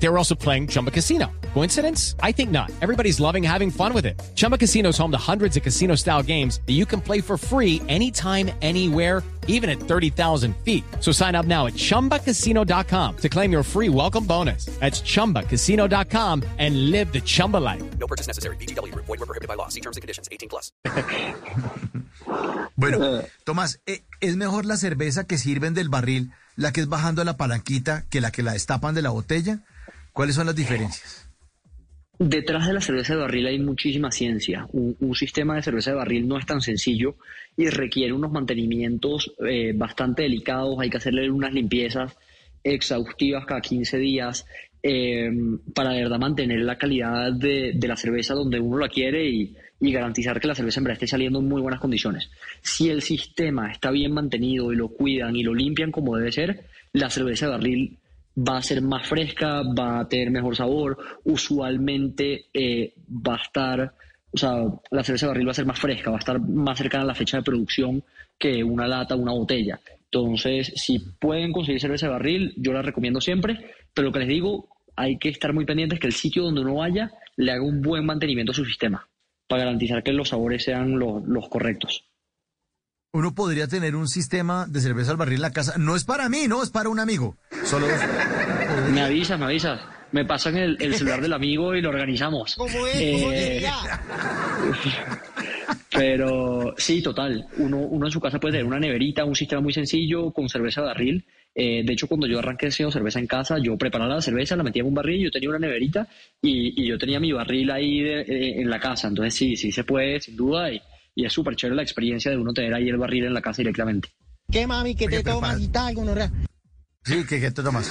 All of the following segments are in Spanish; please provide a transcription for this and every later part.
They were also playing Chumba Casino. Coincidence? I think not. Everybody's loving having fun with it. Chumba Casino is home to hundreds of casino style games that you can play for free anytime, anywhere, even at 30,000 feet. So sign up now at chumbacasino.com to claim your free welcome bonus. That's chumbacasino.com and live the Chumba life. No purchase necessary. BGW. Void were prohibited by law. See terms and conditions. 18 plus. Bueno, Tomás, ¿e- ¿es mejor la cerveza que sirven del barril, la que es bajando la palanquita, que la que la destapan de la botella? ¿Cuáles son las diferencias? Detrás de la cerveza de barril hay muchísima ciencia. Un, sistema de cerveza de barril no es tan sencillo y requiere unos mantenimientos eh, bastante delicados. Hay que hacerle unas limpiezas exhaustivas cada 15 días eh, para de verdad mantener la calidad de, de la cerveza donde uno la quiere y, y garantizar que la cerveza en verdad esté saliendo en muy buenas condiciones. Si el sistema está bien mantenido y lo cuidan y lo limpian como debe ser, la cerveza de barril va a ser más fresca, va a tener mejor sabor, usualmente eh, va a estar, o sea, la cerveza de barril va a ser más fresca, va a estar más cercana a la fecha de producción que una lata una botella. Entonces, si pueden conseguir cerveza de barril, yo la recomiendo siempre, pero lo que les digo, hay que estar muy pendientes que el sitio donde uno vaya le haga un buen mantenimiento a su sistema para garantizar que los sabores sean los, los correctos. Uno podría tener un sistema de cerveza al barril en la casa. No es para mí, no, es para un amigo. Solo Me avisas, me avisas. Me pasan el, el celular del amigo y lo organizamos. ¿Cómo es? ¿Cómo Eh, es? Ya. Pero sí, total. Uno, uno en su casa puede tener una neverita, un sistema muy sencillo con cerveza de barril. Eh, de hecho, cuando yo arranqué haciendo cerveza en casa, yo preparaba la cerveza, la metía en un barril, yo tenía una neverita y, y yo tenía mi barril ahí de- eh, en la casa. Entonces sí, sí se puede, sin duda. Y, y es súper chévere la experiencia de uno tener ahí el barril en la casa directamente. ¿Qué mami? ¿Qué te tomas y tal? Sí, que que te tomas.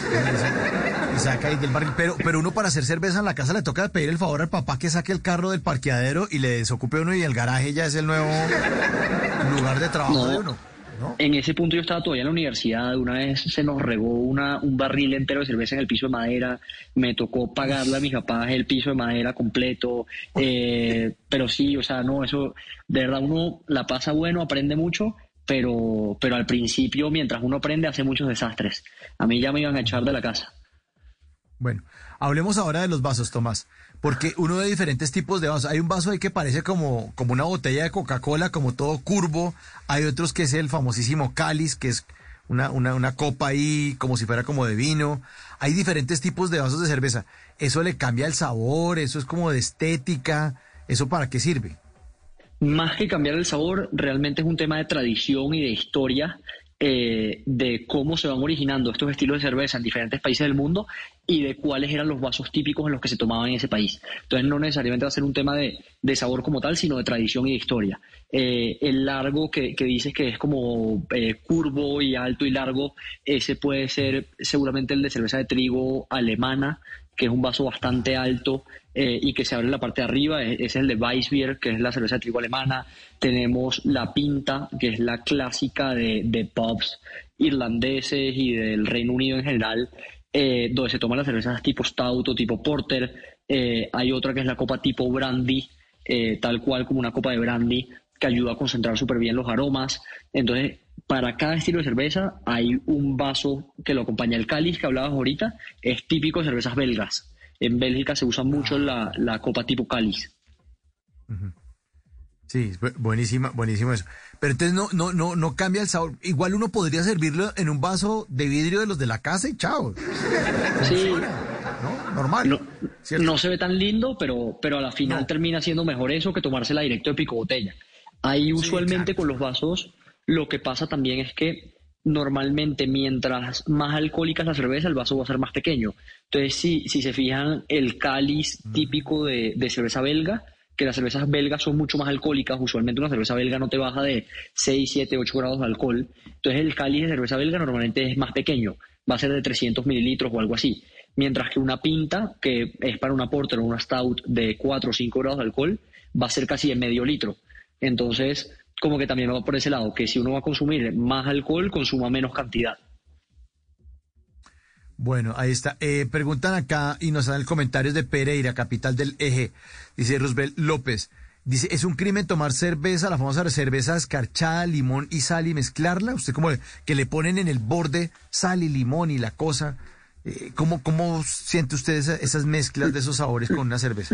Y saca ahí del barril. Pero, pero uno para hacer cerveza en la casa le toca pedir el favor al papá que saque el carro del parqueadero y le desocupe uno y el garaje ya es el nuevo lugar de trabajo No. de uno. ¿no? En ese punto yo estaba todavía en la universidad, una vez se nos regó una, un barril entero de cerveza en el piso de madera, me tocó pagarle a mis papás el piso de madera completo, eh, pero sí, o sea, no, eso, de verdad uno la pasa bueno, aprende mucho, pero, pero al principio, mientras uno aprende, hace muchos desastres. A mí ya me iban a echar de la casa. Bueno, hablemos ahora de los vasos, Tomás. Porque uno de diferentes tipos de vasos. Hay un vaso ahí que parece como, como una botella de Coca-Cola, como todo curvo. Hay otros que es el famosísimo cáliz, que es una, una, una copa ahí, como si fuera como de vino. Hay diferentes tipos de vasos de cerveza. ¿Eso le cambia el sabor? ¿Eso es como de estética? ¿Eso para qué sirve? Más que cambiar el sabor, realmente es un tema de tradición y de historia eh, de cómo se van originando estos estilos de cerveza en diferentes países del mundo y de cuáles eran los vasos típicos en los que se tomaban en ese país. Entonces no necesariamente va a ser un tema de, de sabor como tal, sino de tradición y de historia. Eh, el largo que, que dices que es como eh, curvo y alto y largo, ese puede ser seguramente el de cerveza de trigo alemana, que es un vaso bastante alto eh, y que se abre en la parte de arriba, e- ese es el de Weissbier, que es la cerveza de trigo alemana. Tenemos la Pinta, que es la clásica de, de pubs irlandeses y del Reino Unido en general, eh, donde se toman las cervezas tipo Stout o tipo Porter. Eh, hay otra que es la copa tipo Brandy, eh, tal cual como una copa de Brandy, que ayuda a concentrar súper bien los aromas. Entonces, para cada estilo de cerveza hay un vaso que lo acompaña. El cáliz que hablabas ahorita es típico de cervezas belgas. En Bélgica se usa mucho la, la copa tipo cáliz. Sí, bu- buenísima, buenísimo eso. Pero entonces no, no, no, no cambia el sabor. Igual uno podría servirlo en un vaso de vidrio de los de la casa y chao. Sí, ¿No? Normal. no, se ve tan lindo, pero, pero a la final No. termina siendo mejor eso que tomársela directo de pico botella. Ahí usualmente con los vasos lo que pasa también es que normalmente mientras más alcohólica es la cerveza, el vaso va a ser más pequeño. Entonces, si, si se fijan, el cáliz típico de, de cerveza belga, que las cervezas belgas son mucho más alcohólicas, usualmente una cerveza belga no te baja de 6, 7, 8 grados de alcohol. Entonces, el cáliz de cerveza belga normalmente es más pequeño, va a ser de 300 mililitros o algo así. Mientras que una pinta, que es para una porter o una stout de 4 o 5 grados de alcohol, va a ser casi de medio litro. Entonces, como que también va por ese lado, que si uno va a consumir más alcohol, consuma menos cantidad. Bueno, ahí está. Eh, preguntan acá y nos dan el comentario de Pereira, capital del eje. Dice Roosevelt López. Dice, ¿es un crimen tomar cerveza, la famosa cerveza escarchada, limón y sal y mezclarla? Usted como que le ponen en el borde sal y limón y la cosa. Eh, ¿Cómo, ¿Cómo siente usted esas mezclas de esos sabores con una cerveza?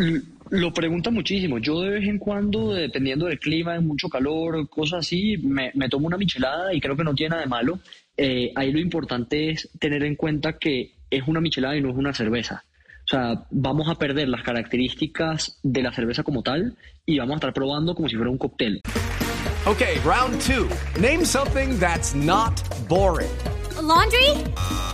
Lo pregunta muchísimo. Yo de vez en cuando, dependiendo del clima, mucho calor, cosas así, me, tomo una michelada y creo que no tiene nada de malo. Eh, ahí lo importante es tener en cuenta que es una michelada y no es una cerveza. O sea, vamos a perder las características de la cerveza como tal y vamos a estar probando como si fuera un cóctel. Okay, round two. Name something that's not boring. laundry?